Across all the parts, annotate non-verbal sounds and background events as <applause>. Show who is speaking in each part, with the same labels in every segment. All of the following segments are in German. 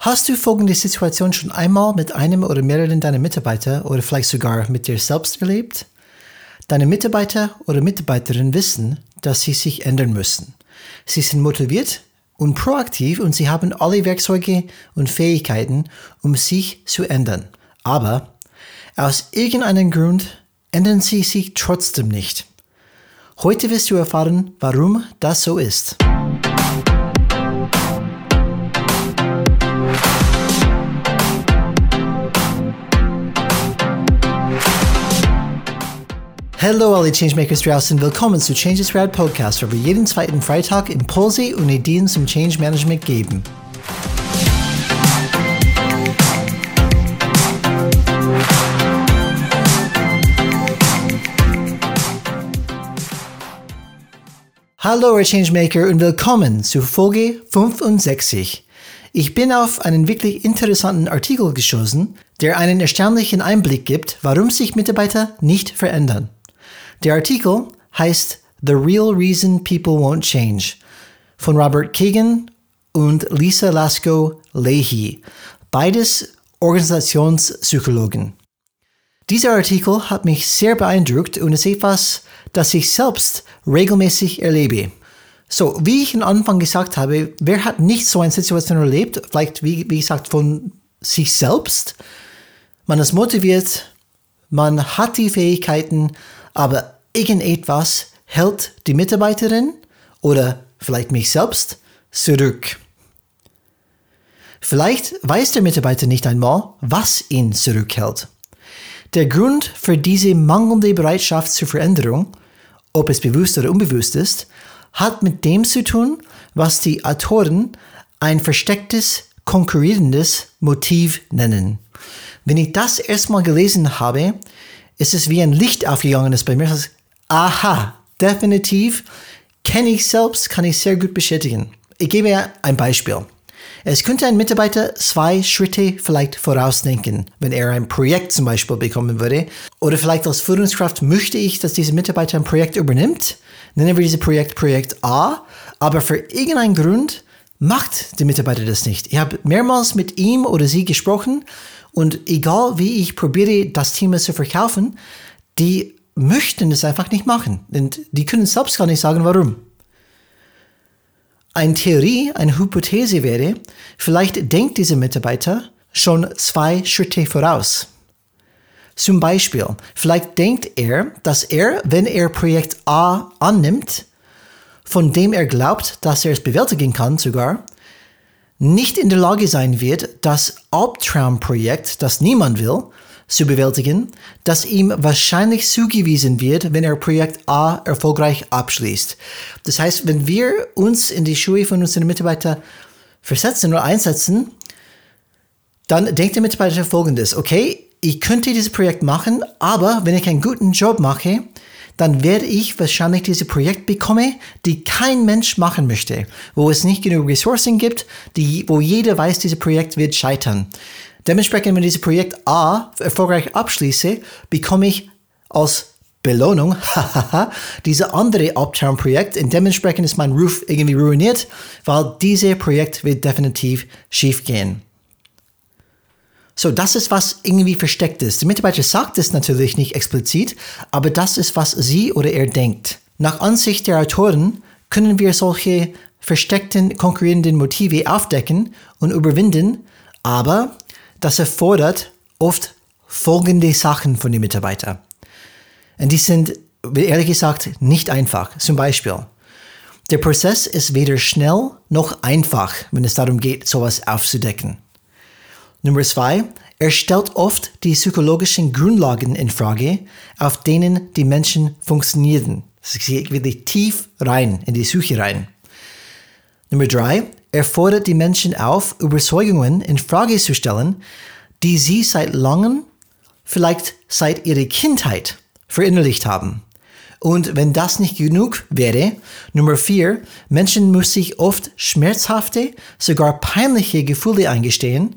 Speaker 1: Hast du folgende Situation schon einmal mit einem oder mehreren deiner Mitarbeiter oder vielleicht sogar mit dir selbst erlebt? Deine Mitarbeiter oder Mitarbeiterinnen wissen, dass sie sich ändern müssen. Sie sind motiviert und proaktiv und sie haben alle Werkzeuge und Fähigkeiten, um sich zu ändern. Aber aus irgendeinem Grund ändern sie sich trotzdem nicht. Heute wirst du erfahren, warum das so ist. Hallo alle Changemakers draußen, willkommen zu Changes Rad Podcast, wo wir jeden zweiten Freitag Impulse und Ideen zum Change Management geben. Hallo ihr Changemaker und willkommen zu Folge 65. Ich bin auf einen wirklich interessanten Artikel gestoßen, der einen erstaunlichen Einblick gibt, warum sich Mitarbeiter nicht verändern. Der Artikel heißt The Real Reason People Won't Change von Robert Kagan und Lisa Lasko Leahy, beides Organisationspsychologen. Dieser Artikel hat mich sehr beeindruckt und ist etwas, das ich selbst regelmäßig erlebe. So, wie ich am Anfang gesagt habe, wer hat nicht so eine Situation erlebt, vielleicht wie, wie gesagt von sich selbst? Man ist motiviert, man hat die Fähigkeiten, aber irgendetwas hält die Mitarbeiterin oder vielleicht mich selbst zurück. Vielleicht weiß der Mitarbeiter nicht einmal, was ihn zurückhält. Der Grund für diese mangelnde Bereitschaft zur Veränderung, ob es bewusst oder unbewusst ist, hat mit dem zu tun, was die Autoren ein verstecktes, konkurrierendes Motiv nennen. Wenn ich das erstmal gelesen habe, ist es wie ein Licht aufgegangen ist bei mir. Das, aha, definitiv, kenne ich selbst, kann ich sehr gut bestätigen. Ich gebe ein Beispiel. Es könnte ein Mitarbeiter zwei Schritte vielleicht vorausdenken, wenn er ein Projekt zum Beispiel bekommen würde. Oder vielleicht als Führungskraft möchte ich, dass dieser Mitarbeiter ein Projekt übernimmt. Nennen wir dieses Projekt Projekt A. Aber für irgendeinen Grund macht der Mitarbeiter das nicht. Ich habe mehrmals mit ihm oder sie gesprochen und egal wie ich probiere, das Thema zu verkaufen, die möchten es einfach nicht machen. Und die können selbst gar nicht sagen, warum. Eine Theorie, eine Hypothese wäre, vielleicht denkt dieser Mitarbeiter schon zwei Schritte voraus. Zum Beispiel, vielleicht denkt er, dass er, wenn er Projekt A annimmt, von dem er glaubt, dass er es bewältigen kann sogar, nicht in der Lage sein wird, das Albtraumprojekt, das niemand will, zu bewältigen, das ihm wahrscheinlich zugewiesen wird, wenn er Projekt A erfolgreich abschließt. Das heißt, wenn wir uns in die Schuhe von unseren Mitarbeitern versetzen oder einsetzen, dann denkt der Mitarbeiter folgendes, okay, ich könnte dieses Projekt machen, aber wenn ich einen guten Job mache, dann werde ich wahrscheinlich dieses Projekt bekommen, die kein Mensch machen möchte, wo es nicht genug Ressourcen gibt, die, wo jeder weiß, dieses Projekt wird scheitern. Dementsprechend, wenn ich dieses Projekt A erfolgreich abschließe, bekomme ich als Belohnung, <laughs> diese andere Uptown-Projekt und dementsprechend ist mein Ruf irgendwie ruiniert, weil dieses Projekt wird definitiv schief gehen. So, das ist, was irgendwie versteckt ist. Der Mitarbeiter sagt es natürlich nicht explizit, aber das ist, was sie oder er denkt. Nach Ansicht der Autoren können wir solche versteckten konkurrierenden Motive aufdecken und überwinden, aber das erfordert oft folgende Sachen von den Mitarbeitern. Und die sind, ehrlich gesagt, nicht einfach. Zum Beispiel, der Prozess ist weder schnell noch einfach, wenn es darum geht, sowas aufzudecken. Nummer zwei, er stellt oft die psychologischen Grundlagen in Frage, auf denen die Menschen funktionieren. Es geht wirklich tief rein in die Suche rein. Nummer drei, er fordert die Menschen auf, Überzeugungen in Frage zu stellen, die sie seit langem, vielleicht seit ihrer Kindheit, verinnerlicht haben. Und wenn das nicht genug wäre, Nummer vier, Menschen müssen sich oft schmerzhafte, sogar peinliche Gefühle eingestehen,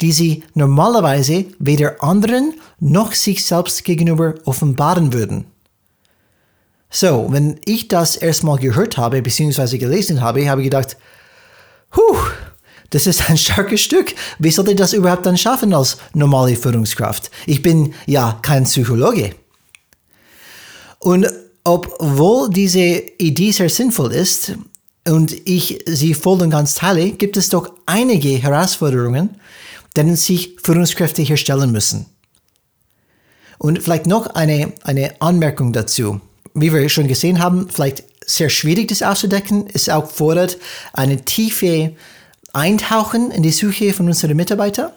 Speaker 1: die sie normalerweise weder anderen noch sich selbst gegenüber offenbaren würden. So, wenn ich das erstmal gehört habe bzw. gelesen habe, habe ich gedacht, huh, Das ist ein starkes Stück. Wie sollte das überhaupt dann schaffen als normale Führungskraft? Ich bin ja kein Psychologe. Und obwohl diese Idee sehr sinnvoll ist und ich sie voll und ganz teile, gibt es doch einige Herausforderungen, denen sich Führungskräfte hier stellen müssen. Und vielleicht noch eine, eine Anmerkung dazu. Wie wir schon gesehen haben, vielleicht sehr schwierig, das auszudecken. Es auch fordert eine tiefe Eintauchen in die Suche von unseren Mitarbeitern.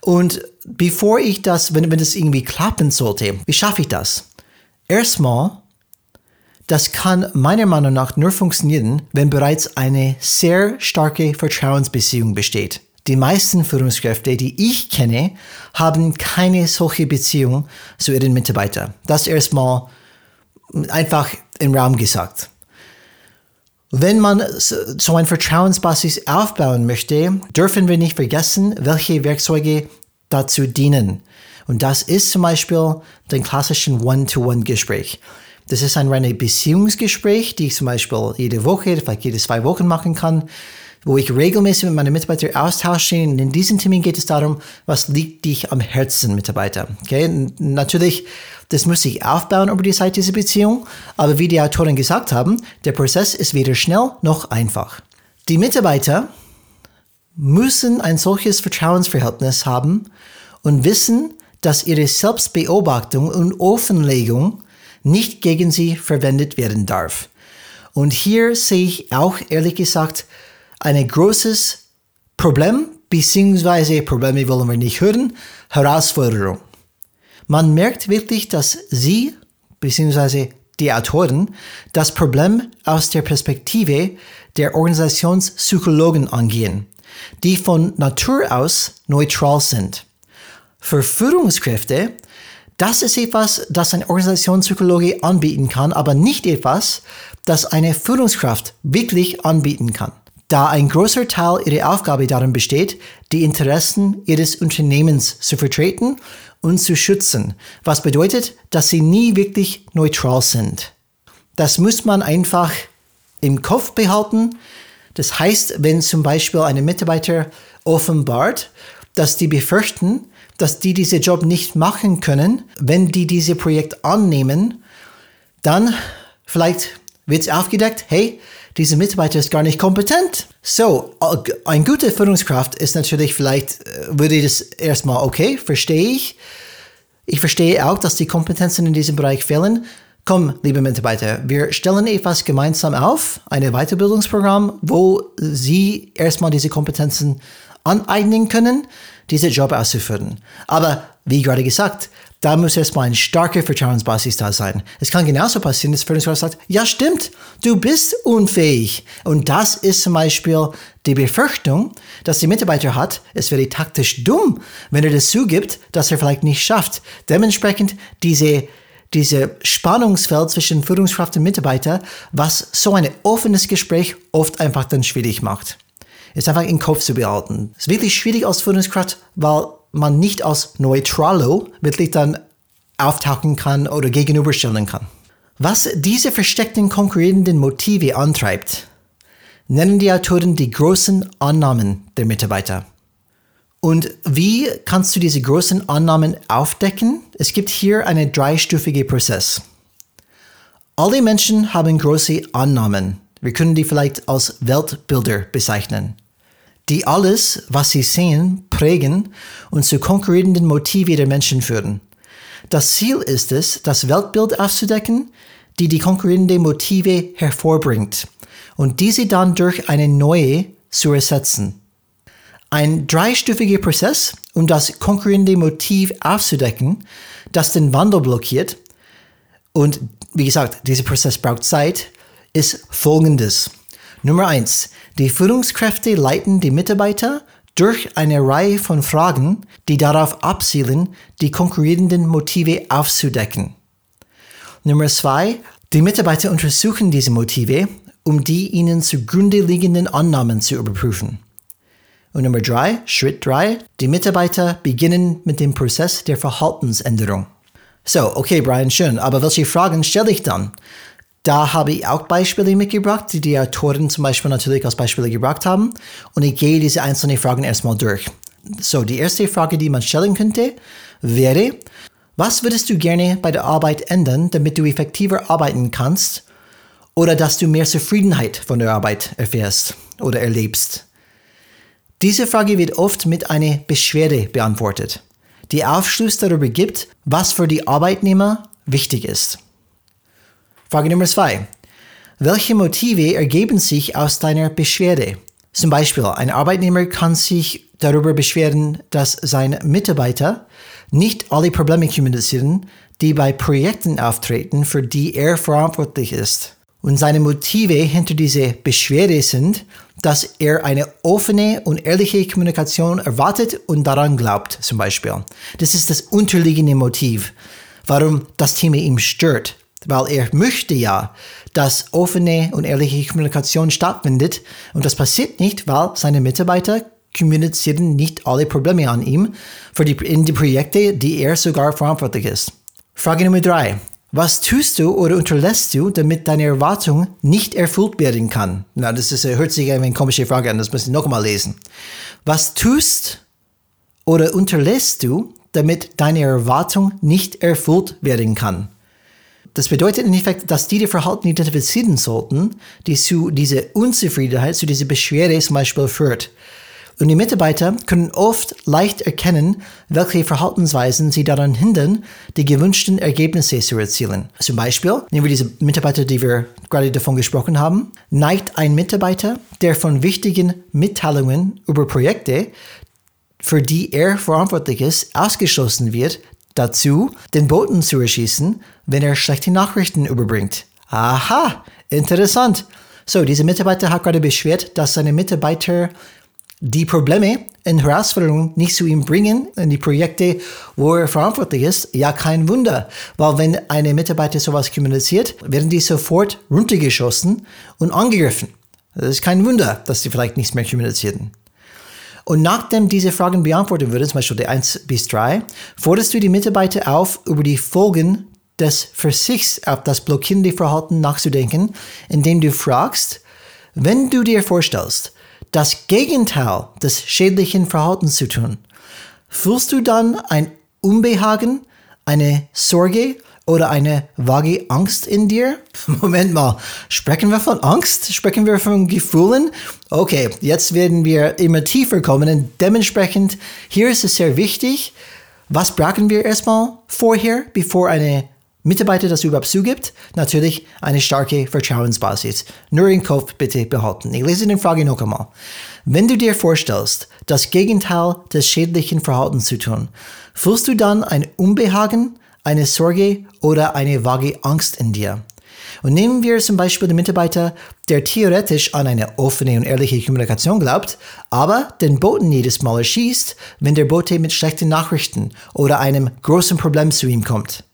Speaker 1: Und bevor ich das, wenn, wenn das irgendwie klappen sollte, wie schaffe ich das? Erstmal, das kann meiner Meinung nach nur funktionieren, wenn bereits eine sehr starke Vertrauensbeziehung besteht. Die meisten Führungskräfte, die ich kenne, haben keine solche Beziehung zu ihren Mitarbeitern. Das erstmal einfach im Raum gesagt. Wenn man so ein Vertrauensbasis aufbauen möchte, dürfen wir nicht vergessen, welche Werkzeuge dazu dienen. Und das ist zum Beispiel den klassischen One-to-One-Gespräch. Das ist ein reines Beziehungsgespräch, die ich zum Beispiel jede Woche, vielleicht jede zwei Wochen machen kann, wo ich regelmäßig mit meinen Mitarbeitern austausche. Und in diesem Termin geht es darum, was liegt dich am Herzen, Mitarbeiter. Okay? Natürlich das muss sich aufbauen über die Zeit dieser Beziehung, aber wie die Autoren gesagt haben, der Prozess ist weder schnell noch einfach. Die Mitarbeiter müssen ein solches Vertrauensverhältnis haben und wissen, dass ihre Selbstbeobachtung und Offenlegung nicht gegen sie verwendet werden darf. Und hier sehe ich auch ehrlich gesagt ein großes Problem, beziehungsweise Probleme wollen wir nicht hören, Herausforderung. Man merkt wirklich, dass sie, beziehungsweise die Autoren, das Problem aus der Perspektive der Organisationspsychologen angehen, die von Natur aus neutral sind. Für Führungskräfte, das ist etwas, das ein Organisationspsychologe anbieten kann, aber nicht etwas, das eine Führungskraft wirklich anbieten kann da ein großer Teil ihrer Aufgabe darin besteht, die Interessen ihres Unternehmens zu vertreten und zu schützen, was bedeutet, dass sie nie wirklich neutral sind. Das muss man einfach im Kopf behalten. Das heißt, wenn zum Beispiel ein Mitarbeiter offenbart, dass die befürchten, dass die diese Job nicht machen können, wenn die diese Projekt annehmen, dann vielleicht wird es aufgedeckt, hey, dieser Mitarbeiter ist gar nicht kompetent. So, ein guter Führungskraft ist natürlich vielleicht, äh, würde ich das erstmal, okay, verstehe ich. Ich verstehe auch, dass die Kompetenzen in diesem Bereich fehlen. Komm, liebe Mitarbeiter, wir stellen etwas gemeinsam auf, ein Weiterbildungsprogramm, wo Sie erstmal diese Kompetenzen aneignen können, diese Job auszuführen. Aber wie gerade gesagt, da muss erstmal eine starke Vertrauensbasis da sein. Es kann genauso passieren, dass Führungskraft sagt, ja stimmt, du bist unfähig. Und das ist zum Beispiel die Befürchtung, dass der Mitarbeiter hat, es wäre taktisch dumm, wenn er das zugibt, dass er vielleicht nicht schafft. Dementsprechend diese diese Spannungsfeld zwischen Führungskraft und Mitarbeiter, was so ein offenes Gespräch oft einfach dann schwierig macht. Ist einfach im Kopf zu behalten. Ist wirklich schwierig als Führungskraft, weil man nicht als Neutralo wirklich dann auftauchen kann oder gegenüberstellen kann. Was diese versteckten konkurrierenden Motive antreibt, nennen die Autoren die großen Annahmen der Mitarbeiter. Und wie kannst du diese großen Annahmen aufdecken? Es gibt hier einen dreistufige Prozess. Alle Menschen haben große Annahmen. Wir können die vielleicht als Weltbilder bezeichnen die alles, was sie sehen, prägen und zu konkurrierenden Motiven der Menschen führen. Das Ziel ist es, das Weltbild aufzudecken, die die konkurrierenden Motive hervorbringt und diese dann durch eine neue zu ersetzen. Ein dreistufiger Prozess, um das konkurrierende Motiv aufzudecken, das den Wandel blockiert, und wie gesagt, dieser Prozess braucht Zeit, ist folgendes. Nummer eins: Die Führungskräfte leiten die Mitarbeiter durch eine Reihe von Fragen, die darauf abzielen, die konkurrierenden Motive aufzudecken. Nummer zwei: Die Mitarbeiter untersuchen diese Motive, um die ihnen zugrunde liegenden Annahmen zu überprüfen. Und Nummer drei, Schritt drei: Die Mitarbeiter beginnen mit dem Prozess der Verhaltensänderung. So, okay, Brian, schön, aber welche Fragen stelle ich dann? Da habe ich auch Beispiele mitgebracht, die die Autoren zum Beispiel natürlich als Beispiele gebracht haben. Und ich gehe diese einzelnen Fragen erstmal durch. So, die erste Frage, die man stellen könnte, wäre, was würdest du gerne bei der Arbeit ändern, damit du effektiver arbeiten kannst oder dass du mehr Zufriedenheit von der Arbeit erfährst oder erlebst? Diese Frage wird oft mit einer Beschwerde beantwortet, die Aufschluss darüber gibt, was für die Arbeitnehmer wichtig ist. Frage Nummer zwei. Welche Motive ergeben sich aus deiner Beschwerde? Zum Beispiel, ein Arbeitnehmer kann sich darüber beschweren, dass sein Mitarbeiter nicht alle Probleme kommunizieren, die bei Projekten auftreten, für die er verantwortlich ist. Und seine Motive hinter dieser Beschwerde sind, dass er eine offene und ehrliche Kommunikation erwartet und daran glaubt, zum Beispiel. Das ist das unterliegende Motiv, warum das Thema ihm stört. Weil er möchte ja, dass offene und ehrliche Kommunikation stattfindet. Und das passiert nicht, weil seine Mitarbeiter kommunizieren nicht alle Probleme an ihm für die, in die Projekte, die er sogar verantwortlich ist. Frage Nummer drei. Was tust du oder unterlässt du, damit deine Erwartung nicht erfüllt werden kann? Na, das ist, hört sich eine komische Frage an, das ich noch mal lesen. Was tust oder unterlässt du, damit deine Erwartung nicht erfüllt werden kann? Das bedeutet in Effekt, dass die die Verhalten identifizieren sollten, die zu dieser Unzufriedenheit, zu dieser Beschwerde zum Beispiel führt. Und die Mitarbeiter können oft leicht erkennen, welche Verhaltensweisen sie daran hindern, die gewünschten Ergebnisse zu erzielen. Zum Beispiel, nehmen wir diese Mitarbeiter, die wir gerade davon gesprochen haben, neigt ein Mitarbeiter, der von wichtigen Mitteilungen über Projekte, für die er verantwortlich ist, ausgeschlossen wird, dazu, den Boten zu erschießen, wenn er schlechte Nachrichten überbringt. Aha, interessant. So, dieser Mitarbeiter hat gerade beschwert, dass seine Mitarbeiter die Probleme und Herausforderungen nicht zu ihm bringen in die Projekte, wo er verantwortlich ist, ja kein Wunder. Weil wenn eine Mitarbeiter sowas kommuniziert, werden die sofort runtergeschossen und angegriffen. Das ist kein Wunder, dass sie vielleicht nichts mehr kommunizieren. Und nachdem diese Fragen beantwortet wurden, zum Beispiel die 1 bis 3, forderst du die Mitarbeiter auf, über die Folgen des Verzichts auf das blockierende Verhalten nachzudenken, indem du fragst, wenn du dir vorstellst, das Gegenteil des schädlichen Verhaltens zu tun, fühlst du dann ein Unbehagen, eine Sorge oder eine vage Angst in dir? <laughs> Moment mal, sprechen wir von Angst? Sprechen wir von Gefühlen? Okay, jetzt werden wir immer tiefer kommen und dementsprechend hier ist es sehr wichtig, was brauchen wir erstmal vorher, bevor eine Mitarbeiter das überhaupt zugibt, natürlich eine starke Vertrauensbasis. Nur im Kopf bitte behalten. Ich lese die Frage noch einmal. Wenn du dir vorstellst, das Gegenteil des schädlichen Verhaltens zu tun, fühlst du dann ein Unbehagen, eine Sorge oder eine vage Angst in dir? Und nehmen wir zum Beispiel den Mitarbeiter, der theoretisch an eine offene und ehrliche Kommunikation glaubt, aber den Boten jedes Mal erschießt, wenn der Bote mit schlechten Nachrichten oder einem großen Problem zu ihm kommt.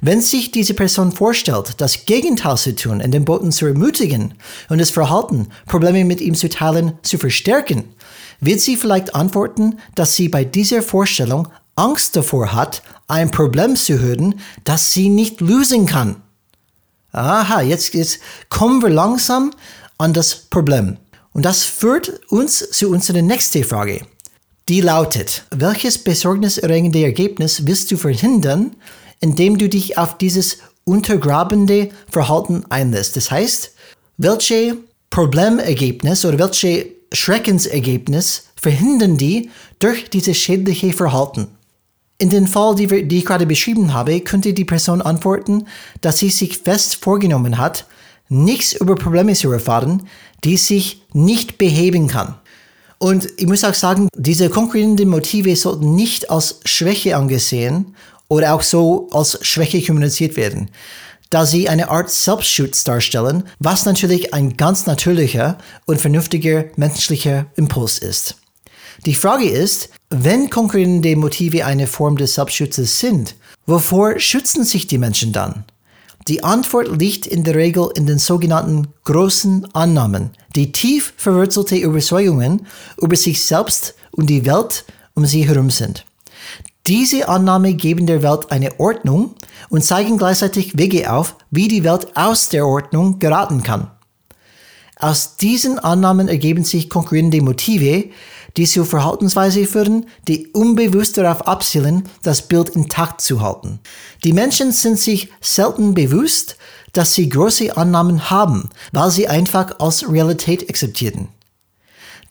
Speaker 1: Wenn sich diese Person vorstellt, das Gegenteil zu tun und den Boten zu ermutigen und das Verhalten, Probleme mit ihm zu teilen, zu verstärken, wird sie vielleicht antworten, dass sie bei dieser Vorstellung Angst davor hat, ein Problem zu hören, das sie nicht lösen kann. Aha, jetzt, jetzt kommen wir langsam an das Problem. Und das führt uns zu unserer nächsten Frage. Die lautet, welches besorgniserregende Ergebnis willst du verhindern, indem du dich auf dieses untergrabende Verhalten einlässt. Das heißt, welche Problemergebnis oder welche Schreckensergebnis verhindern die durch dieses schädliche Verhalten? In dem Fall, die, die ich gerade beschrieben habe, könnte die Person antworten, dass sie sich fest vorgenommen hat, nichts über Probleme zu erfahren, die sich nicht beheben kann. Und ich muss auch sagen, diese konkurrierenden Motive sollten nicht als Schwäche angesehen oder auch so als Schwäche kommuniziert werden, da sie eine Art Selbstschutz darstellen, was natürlich ein ganz natürlicher und vernünftiger menschlicher Impuls ist. Die Frage ist, wenn konkurrierende Motive eine Form des Selbstschutzes sind, wovor schützen sich die Menschen dann? Die Antwort liegt in der Regel in den sogenannten großen Annahmen, die tief verwurzelte Überzeugungen über sich selbst und die Welt um sie herum sind. Diese Annahme geben der Welt eine Ordnung und zeigen gleichzeitig Wege auf, wie die Welt aus der Ordnung geraten kann. Aus diesen Annahmen ergeben sich konkurrierende Motive, die zu Verhaltensweise führen, die unbewusst darauf abzielen, das Bild intakt zu halten. Die Menschen sind sich selten bewusst, dass sie große Annahmen haben, weil sie einfach als Realität akzeptieren.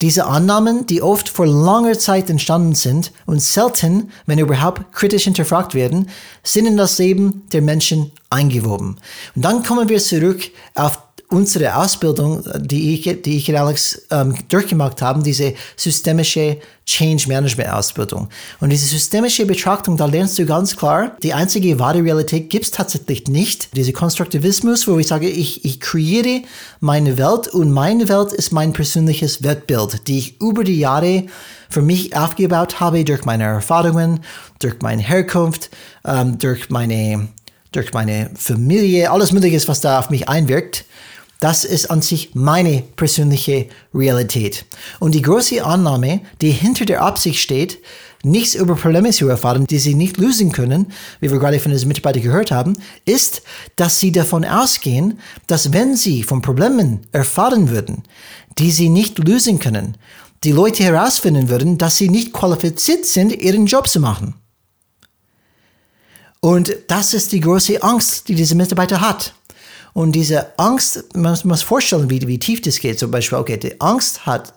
Speaker 1: Diese Annahmen, die oft vor langer Zeit entstanden sind und selten, wenn überhaupt, kritisch hinterfragt werden, sind in das Leben der Menschen eingewoben. Und dann kommen wir zurück auf unsere Ausbildung, die ich, die ich und Alex ähm, durchgemacht haben, diese systemische Change Management Ausbildung. Und diese systemische Betrachtung, da lernst du ganz klar, die einzige wahre Realität gibt es tatsächlich nicht. Diese Konstruktivismus, wo ich sage, ich, ich kreiere meine Welt und meine Welt ist mein persönliches Weltbild, die ich über die Jahre für mich aufgebaut habe durch meine Erfahrungen, durch meine Herkunft, ähm, durch meine durch meine Familie, alles Mögliche, was da auf mich einwirkt. Das ist an sich meine persönliche Realität. Und die große Annahme, die hinter der Absicht steht, nichts über Probleme zu erfahren, die sie nicht lösen können, wie wir gerade von diesen Mitarbeitern gehört haben, ist, dass sie davon ausgehen, dass wenn sie von Problemen erfahren würden, die sie nicht lösen können, die Leute herausfinden würden, dass sie nicht qualifiziert sind, ihren Job zu machen. Und das ist die große Angst, die diese Mitarbeiter hat. Und diese Angst, man muss vorstellen, wie, wie tief das geht. Zum Beispiel, okay, die Angst hat,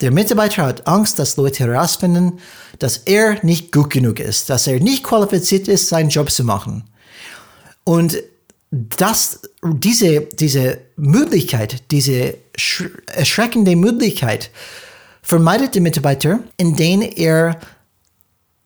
Speaker 1: der Mitarbeiter hat Angst, dass Leute herausfinden, dass er nicht gut genug ist, dass er nicht qualifiziert ist, seinen Job zu machen. Und das, diese, diese Möglichkeit, diese erschreckende Möglichkeit vermeidet der Mitarbeiter, indem er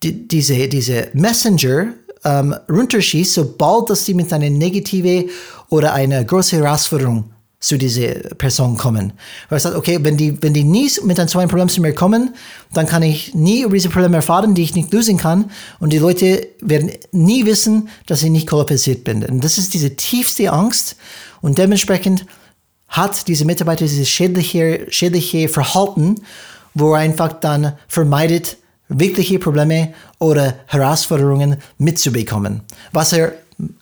Speaker 1: die, diese, diese Messenger ähm, runterschießt, sobald dass sie mit einer negative oder einer großen Herausforderung zu dieser Person kommen. Weil er sagt, okay, wenn die, wenn die nie mit einem zweiten Problem zu mir kommen, dann kann ich nie über diese Probleme erfahren, die ich nicht lösen kann. Und die Leute werden nie wissen, dass ich nicht qualifiziert bin. Und das ist diese tiefste Angst. Und dementsprechend hat diese Mitarbeiter dieses schädliche, schädliche Verhalten, wo er einfach dann vermeidet, wirkliche Probleme oder Herausforderungen mitzubekommen, was er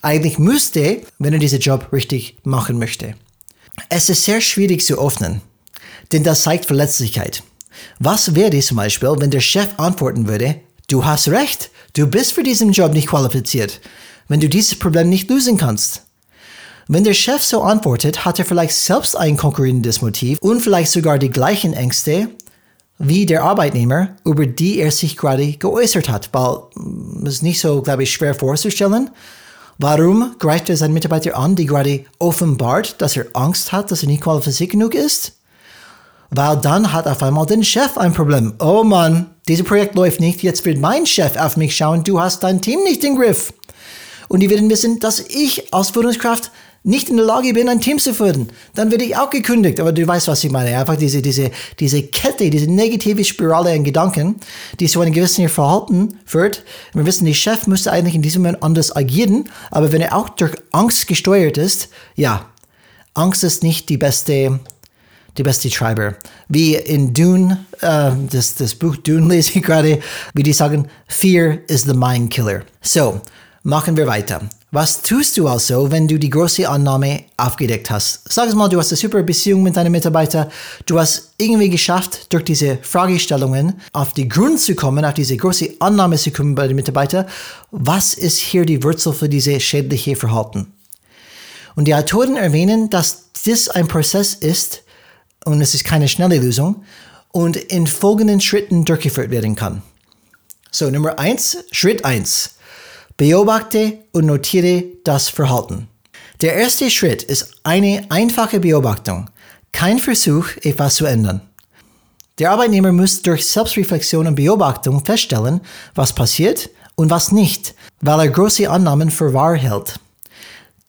Speaker 1: eigentlich müsste, wenn er diesen Job richtig machen möchte. Es ist sehr schwierig zu öffnen, denn das zeigt Verletzlichkeit. Was wäre zum Beispiel, wenn der Chef antworten würde, du hast recht, du bist für diesen Job nicht qualifiziert, wenn du dieses Problem nicht lösen kannst? Wenn der Chef so antwortet, hat er vielleicht selbst ein konkurrierendes Motiv und vielleicht sogar die gleichen Ängste wie der Arbeitnehmer, über die er sich gerade geäußert hat, weil mm, es nicht so, glaube ich, schwer vorzustellen. Warum greift er seinen Mitarbeiter an, die gerade offenbart, dass er Angst hat, dass er nicht qualifiziert genug ist? Weil dann hat auf einmal der Chef ein Problem. Oh Mann, dieses Projekt läuft nicht, jetzt wird mein Chef auf mich schauen, du hast dein Team nicht im Griff. Und die werden wissen, dass ich als Führungskraft nicht in der Lage bin, ein Team zu führen, dann werde ich auch gekündigt. Aber du weißt, was ich meine. Einfach diese, diese, diese Kette, diese negative Spirale an Gedanken, die zu einem gewissen Verhalten führt. Wir wissen, der Chef müsste eigentlich in diesem Moment anders agieren, aber wenn er auch durch Angst gesteuert ist, ja, Angst ist nicht die beste, die beste Treiber. Wie in Dune, äh, das, das Buch Dune <laughs> lese ich gerade, wie die sagen, Fear is the mind killer. So, machen wir weiter. Was tust du also, wenn du die große Annahme aufgedeckt hast? Sag es mal, du hast eine super Beziehung mit deinem Mitarbeiter. Du hast irgendwie geschafft, durch diese Fragestellungen auf die Grund zu kommen, auf diese große Annahme zu kommen bei den Mitarbeitern. Was ist hier die Wurzel für diese schädliche Verhalten? Und die Autoren erwähnen, dass das ein Prozess ist und es ist keine schnelle Lösung und in folgenden Schritten durchgeführt werden kann. So, Nummer eins, Schritt eins. Beobachte und notiere das Verhalten. Der erste Schritt ist eine einfache Beobachtung, kein Versuch, etwas zu ändern. Der Arbeitnehmer muss durch Selbstreflexion und Beobachtung feststellen, was passiert und was nicht, weil er große Annahmen für wahr hält.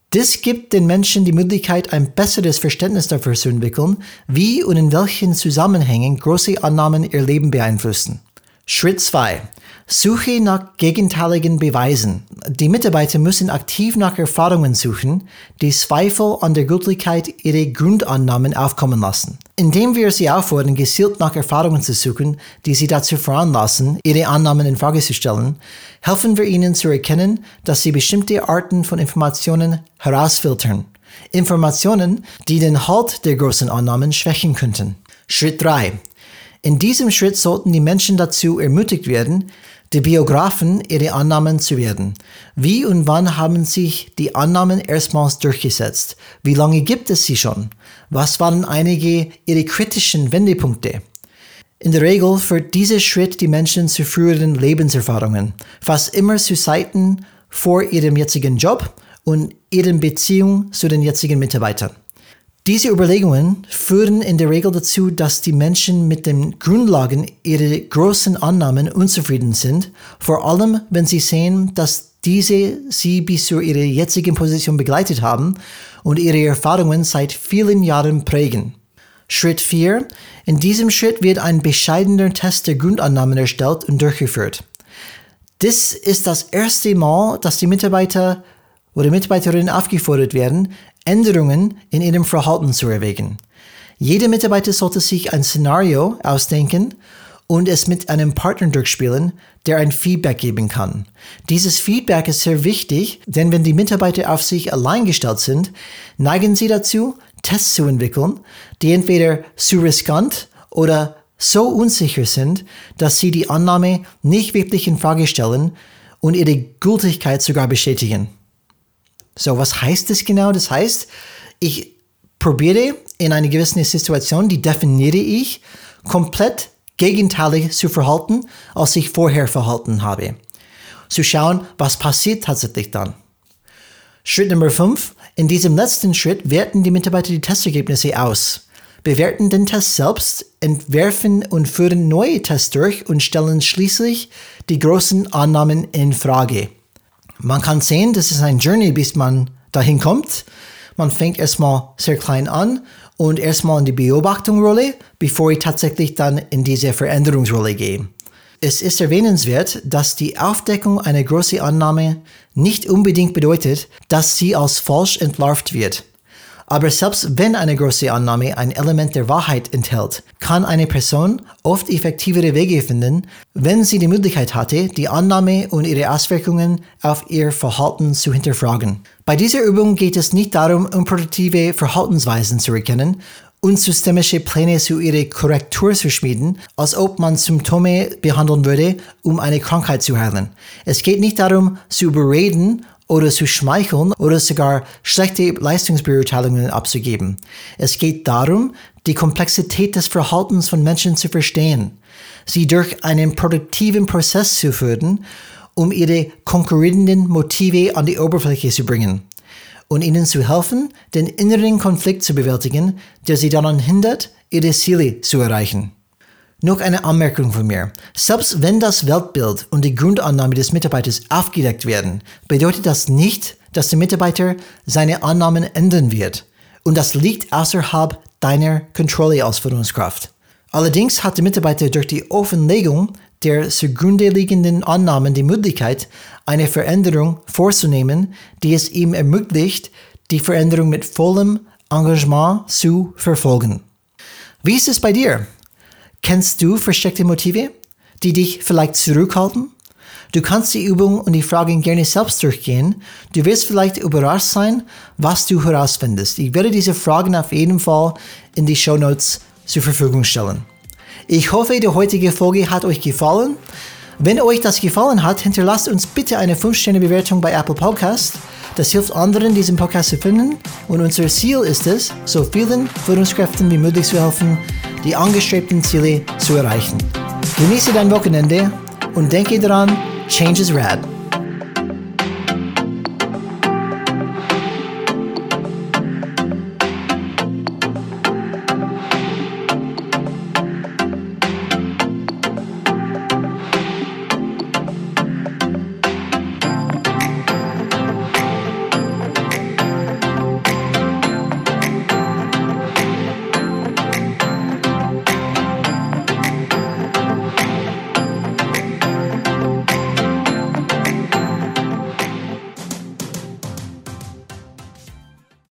Speaker 1: Das gibt den Menschen die Möglichkeit, ein besseres Verständnis dafür zu entwickeln, wie und in welchen Zusammenhängen große Annahmen ihr Leben beeinflussen. Schritt 2. Suche nach gegenteiligen Beweisen. Die Mitarbeiter müssen aktiv nach Erfahrungen suchen, die Zweifel an der Gültigkeit ihrer Grundannahmen aufkommen lassen. Indem wir sie auffordern, gezielt nach Erfahrungen zu suchen, die sie dazu veranlassen, ihre Annahmen in Frage zu stellen, helfen wir ihnen zu erkennen, dass sie bestimmte Arten von Informationen herausfiltern. Informationen, die den Halt der großen Annahmen schwächen könnten. Schritt 3. In diesem Schritt sollten die Menschen dazu ermutigt werden, die Biografen ihre Annahmen zu werden. Wie und wann haben sich die Annahmen erstmals durchgesetzt? Wie lange gibt es sie schon? Was waren einige ihrer kritischen Wendepunkte? In der Regel führt dieser Schritt die Menschen zu früheren Lebenserfahrungen, fast immer zu Zeiten vor ihrem jetzigen Job und ihren Beziehung zu den jetzigen Mitarbeitern. Diese Überlegungen führen in der Regel dazu, dass die Menschen mit den Grundlagen ihrer großen Annahmen unzufrieden sind, vor allem wenn sie sehen, dass diese sie bis zu ihrer jetzigen Position begleitet haben und ihre Erfahrungen seit vielen Jahren prägen. Schritt 4. In diesem Schritt wird ein bescheidener Test der Grundannahmen erstellt und durchgeführt. Das ist das erste Mal, dass die Mitarbeiter oder Mitarbeiterinnen aufgefordert werden, Änderungen in ihrem Verhalten zu erwägen. Jeder Mitarbeiter sollte sich ein Szenario ausdenken und es mit einem Partner durchspielen, der ein Feedback geben kann. Dieses Feedback ist sehr wichtig, denn wenn die Mitarbeiter auf sich allein gestellt sind, neigen sie dazu, Tests zu entwickeln, die entweder zu riskant oder so unsicher sind, dass sie die Annahme nicht wirklich in Frage stellen und ihre Gültigkeit sogar bestätigen. So, was heißt das genau? Das heißt, ich probiere in einer gewissen Situation, die definiere ich, komplett gegenteilig zu verhalten, als ich vorher verhalten habe. Zu schauen, was passiert tatsächlich dann. Schritt Nummer 5. In diesem letzten Schritt werten die Mitarbeiter die Testergebnisse aus, bewerten den Test selbst, entwerfen und führen neue Tests durch und stellen schließlich die großen Annahmen in Frage. Man kann sehen, das ist ein Journey, bis man dahin kommt. Man fängt erstmal sehr klein an und erstmal in die Beobachtung-Rolle, bevor ich tatsächlich dann in diese Veränderungsrolle gehe. Es ist erwähnenswert, dass die Aufdeckung einer großen Annahme nicht unbedingt bedeutet, dass sie als falsch entlarvt wird. Aber selbst wenn eine große Annahme ein Element der Wahrheit enthält, kann eine Person oft effektivere Wege finden, wenn sie die Möglichkeit hatte, die Annahme und ihre Auswirkungen auf ihr Verhalten zu hinterfragen. Bei dieser Übung geht es nicht darum, unproduktive Verhaltensweisen zu erkennen und systemische Pläne zu ihrer Korrektur zu schmieden, als ob man Symptome behandeln würde, um eine Krankheit zu heilen. Es geht nicht darum, zu überreden oder zu schmeicheln oder sogar schlechte Leistungsbeurteilungen abzugeben. Es geht darum, die Komplexität des Verhaltens von Menschen zu verstehen, sie durch einen produktiven Prozess zu führen, um ihre konkurrierenden Motive an die Oberfläche zu bringen und ihnen zu helfen, den inneren Konflikt zu bewältigen, der sie daran hindert, ihre Ziele zu erreichen. Noch eine Anmerkung von mir. Selbst wenn das Weltbild und die Grundannahme des Mitarbeiters aufgedeckt werden, bedeutet das nicht, dass der Mitarbeiter seine Annahmen ändern wird. Und das liegt außerhalb deiner Kontrolle als Führungskraft. Allerdings hat der Mitarbeiter durch die Offenlegung der zugrunde liegenden Annahmen die Möglichkeit, eine Veränderung vorzunehmen, die es ihm ermöglicht, die Veränderung mit vollem Engagement zu verfolgen. Wie ist es bei dir? Kennst du versteckte Motive, die dich vielleicht zurückhalten? Du kannst die Übung und die Fragen gerne selbst durchgehen. Du wirst vielleicht überrascht sein, was du herausfindest. Ich werde diese Fragen auf jeden Fall in die Show Notes zur Verfügung stellen. Ich hoffe, die heutige Folge hat euch gefallen. Wenn euch das gefallen hat, hinterlasst uns bitte eine 5-Sterne-Bewertung bei Apple Podcast. Das hilft anderen, diesen Podcast zu finden. Und unser Ziel ist es, so vielen Führungskräften wie möglich zu helfen, die angestrebten Ziele zu erreichen. Genieße dein Wochenende und denke daran, Change is rad.